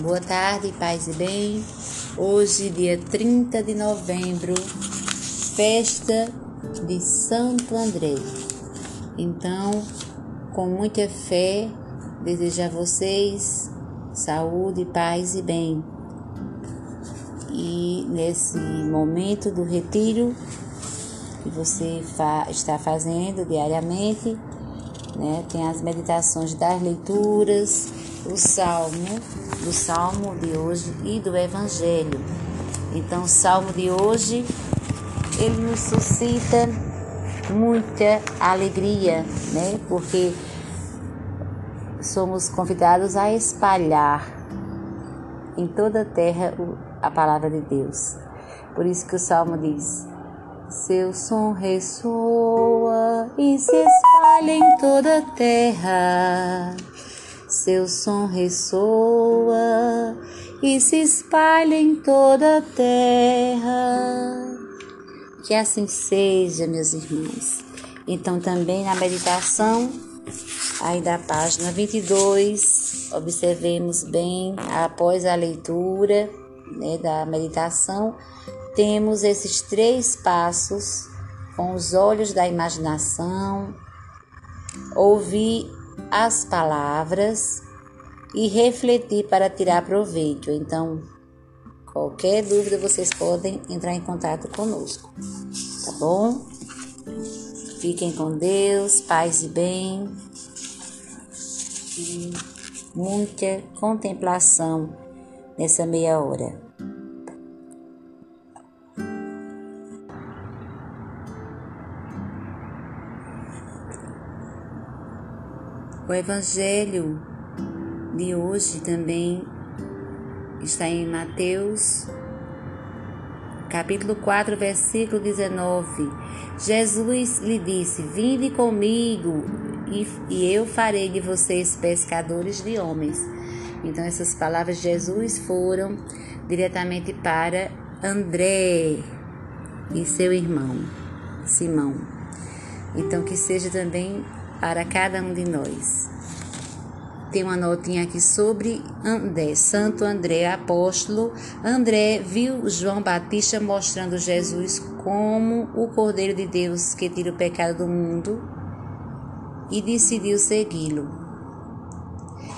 Boa tarde, paz e bem. Hoje, dia 30 de novembro, festa de Santo André. Então, com muita fé, desejo a vocês saúde, paz e bem. E nesse momento do retiro que você fa está fazendo diariamente, né, tem as meditações das leituras, o salmo, do salmo de hoje e do evangelho. Então, o salmo de hoje ele nos suscita muita alegria, né? Porque somos convidados a espalhar em toda a terra a palavra de Deus. Por isso que o salmo diz: Seu som ressoa e se espalha em toda a terra. Seu som ressoa e se espalha em toda a terra. Que assim seja, meus irmãos. Então, também na meditação aí da página 22, observemos bem, após a leitura né, da meditação, temos esses três passos com os olhos da imaginação, ouvir as palavras e refletir para tirar proveito. Então, qualquer dúvida vocês podem entrar em contato conosco, tá bom? Fiquem com Deus, paz e bem e muita contemplação nessa meia hora. O Evangelho de hoje também está em Mateus, capítulo 4, versículo 19. Jesus lhe disse: Vinde comigo e, e eu farei de vocês pescadores de homens. Então, essas palavras de Jesus foram diretamente para André e seu irmão Simão. Então, que seja também para cada um de nós. Tem uma notinha aqui sobre André, Santo André, apóstolo. André viu João Batista mostrando Jesus como o Cordeiro de Deus que tira o pecado do mundo e decidiu segui-lo.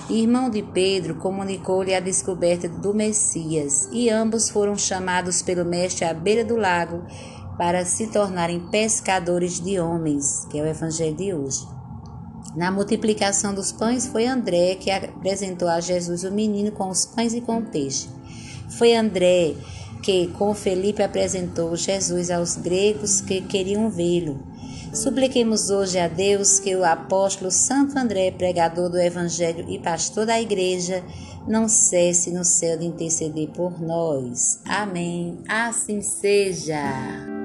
Irmão de Pedro comunicou-lhe a descoberta do Messias e ambos foram chamados pelo Mestre à beira do lago para se tornarem pescadores de homens, que é o Evangelho de hoje. Na multiplicação dos pães, foi André que apresentou a Jesus o menino com os pães e com o peixe. Foi André que, com Felipe, apresentou Jesus aos gregos que queriam vê-lo. Supliquemos hoje a Deus que o apóstolo Santo André, pregador do Evangelho e pastor da Igreja, não cesse no céu de interceder por nós. Amém. Assim seja.